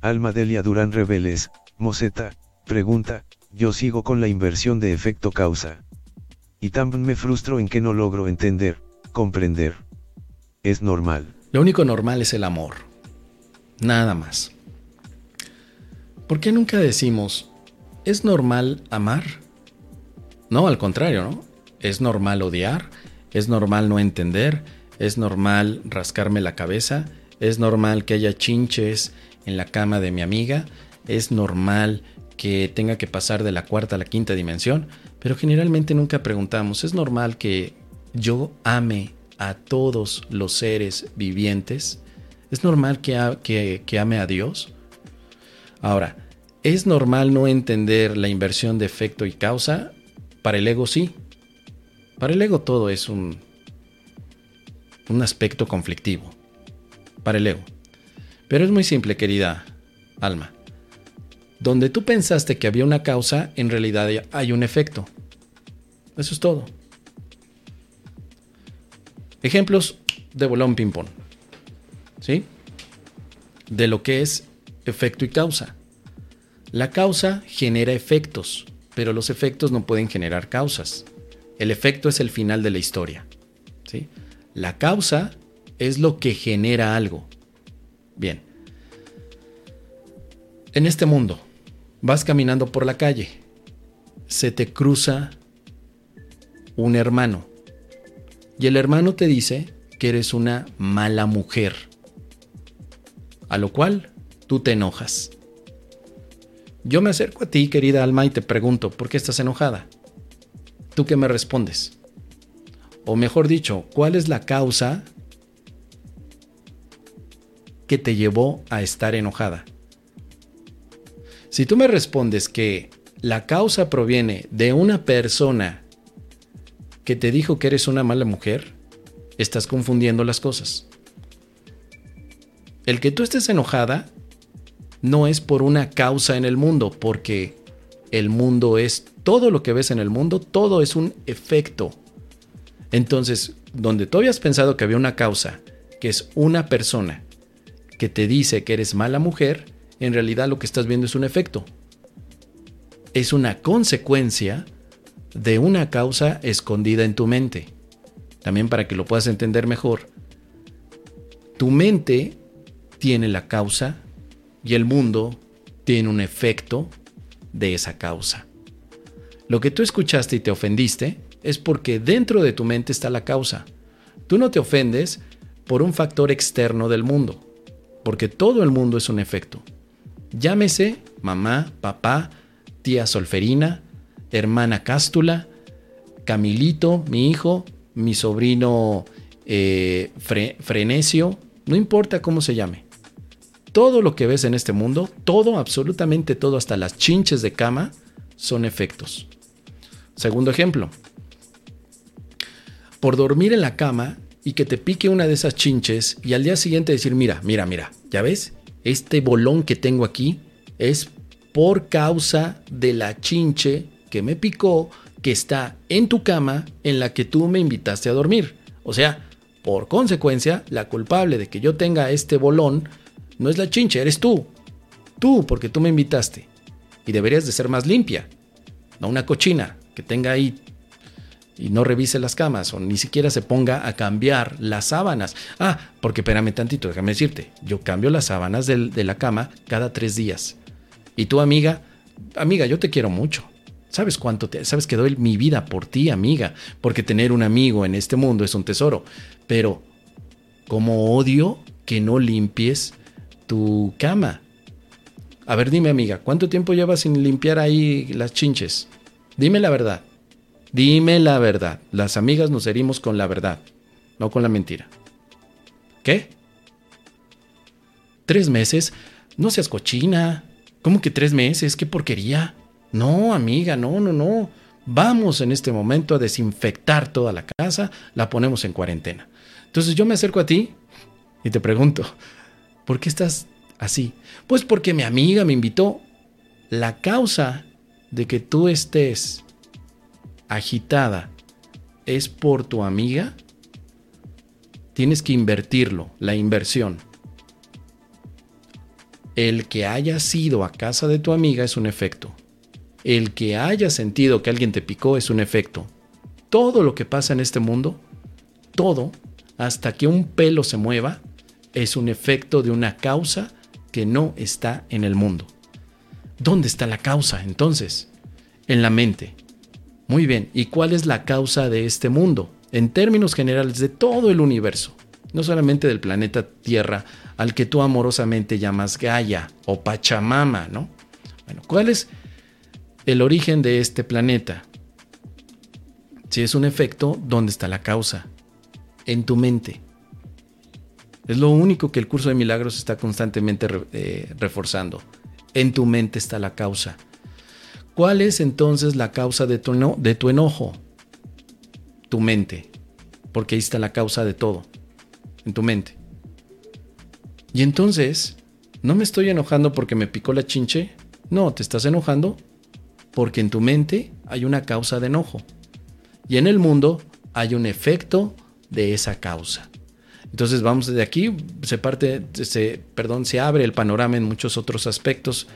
Alma Delia Durán Reveles, Moseta, pregunta, yo sigo con la inversión de efecto causa. Y también me frustro en que no logro entender, comprender. Es normal. Lo único normal es el amor. Nada más. ¿Por qué nunca decimos, ¿es normal amar? No, al contrario, ¿no? Es normal odiar, es normal no entender, es normal rascarme la cabeza, es normal que haya chinches en la cama de mi amiga, es normal que tenga que pasar de la cuarta a la quinta dimensión, pero generalmente nunca preguntamos, ¿es normal que yo ame a todos los seres vivientes? ¿Es normal que, que ame a Dios? Ahora, ¿es normal no entender la inversión de efecto y causa? Para el ego sí. Para el ego todo es un, un aspecto conflictivo. Para el ego. Pero es muy simple, querida alma. Donde tú pensaste que había una causa, en realidad hay un efecto. Eso es todo. Ejemplos de bolón ping-pong. ¿Sí? De lo que es efecto y causa. La causa genera efectos, pero los efectos no pueden generar causas. El efecto es el final de la historia. ¿sí? La causa es lo que genera algo. Bien. En este mundo, vas caminando por la calle, se te cruza un hermano y el hermano te dice que eres una mala mujer, a lo cual tú te enojas. Yo me acerco a ti, querida alma, y te pregunto, ¿por qué estás enojada? ¿Tú qué me respondes? O mejor dicho, ¿cuál es la causa que te llevó a estar enojada? Si tú me respondes que la causa proviene de una persona que te dijo que eres una mala mujer, estás confundiendo las cosas. El que tú estés enojada no es por una causa en el mundo, porque el mundo es todo lo que ves en el mundo, todo es un efecto. Entonces, donde tú habías pensado que había una causa, que es una persona que te dice que eres mala mujer, en realidad lo que estás viendo es un efecto. Es una consecuencia de una causa escondida en tu mente. También para que lo puedas entender mejor, tu mente tiene la causa y el mundo tiene un efecto de esa causa. Lo que tú escuchaste y te ofendiste es porque dentro de tu mente está la causa. Tú no te ofendes por un factor externo del mundo, porque todo el mundo es un efecto. Llámese mamá, papá, tía Solferina, hermana Cástula, Camilito, mi hijo, mi sobrino eh, Frenesio, no importa cómo se llame. Todo lo que ves en este mundo, todo, absolutamente todo, hasta las chinches de cama, son efectos. Segundo ejemplo, por dormir en la cama y que te pique una de esas chinches y al día siguiente decir, mira, mira, mira, ¿ya ves? Este bolón que tengo aquí es por causa de la chinche que me picó, que está en tu cama en la que tú me invitaste a dormir. O sea, por consecuencia, la culpable de que yo tenga este bolón no es la chinche, eres tú. Tú, porque tú me invitaste. Y deberías de ser más limpia. No una cochina que tenga ahí y no revise las camas o ni siquiera se ponga a cambiar las sábanas. Ah, porque espérame tantito, déjame decirte, yo cambio las sábanas de, de la cama cada tres días. Y tu amiga, amiga, yo te quiero mucho. ¿Sabes cuánto te, sabes que doy mi vida por ti, amiga? Porque tener un amigo en este mundo es un tesoro. Pero, como odio que no limpies tu cama. A ver, dime, amiga, ¿cuánto tiempo llevas sin limpiar ahí las chinches? Dime la verdad. Dime la verdad. Las amigas nos herimos con la verdad, no con la mentira. ¿Qué? ¿Tres meses? No seas cochina. ¿Cómo que tres meses? ¡Qué porquería! No, amiga, no, no, no. Vamos en este momento a desinfectar toda la casa, la ponemos en cuarentena. Entonces yo me acerco a ti y te pregunto, ¿por qué estás así? Pues porque mi amiga me invitó. La causa de que tú estés agitada es por tu amiga. tienes que invertirlo, la inversión. El que haya ido a casa de tu amiga es un efecto. El que haya sentido que alguien te picó es un efecto. Todo lo que pasa en este mundo, todo, hasta que un pelo se mueva, es un efecto de una causa que no está en el mundo. ¿Dónde está la causa entonces? En la mente. Muy bien, ¿y cuál es la causa de este mundo? En términos generales, de todo el universo, no solamente del planeta Tierra, al que tú amorosamente llamas Gaia o Pachamama, ¿no? Bueno, ¿cuál es el origen de este planeta? Si es un efecto, ¿dónde está la causa? En tu mente. Es lo único que el curso de milagros está constantemente eh, reforzando. En tu mente está la causa. ¿Cuál es entonces la causa de tu, enojo? Tu mente. Porque ahí está la causa de todo. En tu mente. Y entonces, ¿no me estoy enojando porque me picó la chinche? No, te estás enojando porque en tu mente hay una causa de enojo. Y en el mundo hay un efecto de esa causa. Entonces vamos desde aquí, se parte, perdón, se abre el panorama en muchos otros aspectos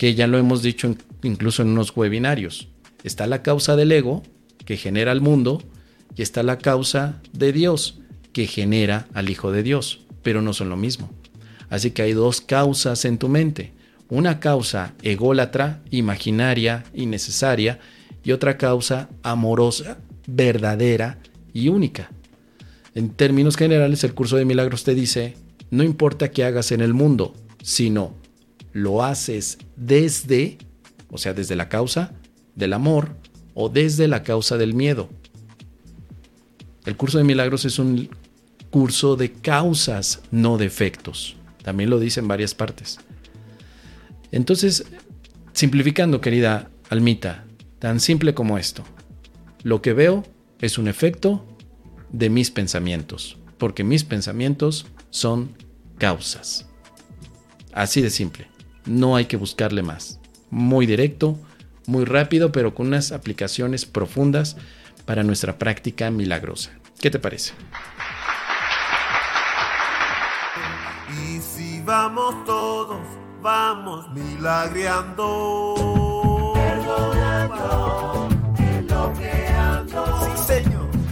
que ya lo hemos dicho incluso en unos webinarios. Está la causa del ego, que genera al mundo, y está la causa de Dios, que genera al Hijo de Dios, pero no son lo mismo. Así que hay dos causas en tu mente. Una causa ególatra, imaginaria, innecesaria, y otra causa amorosa, verdadera y única. En términos generales, el curso de milagros te dice, no importa qué hagas en el mundo, sino lo haces desde, o sea, desde la causa del amor o desde la causa del miedo. El curso de milagros es un curso de causas, no de efectos. También lo dice en varias partes. Entonces, simplificando, querida Almita, tan simple como esto. Lo que veo es un efecto de mis pensamientos, porque mis pensamientos son causas. Así de simple. No hay que buscarle más. Muy directo, muy rápido, pero con unas aplicaciones profundas para nuestra práctica milagrosa. ¿Qué te parece? Y si vamos todos, vamos milagreando.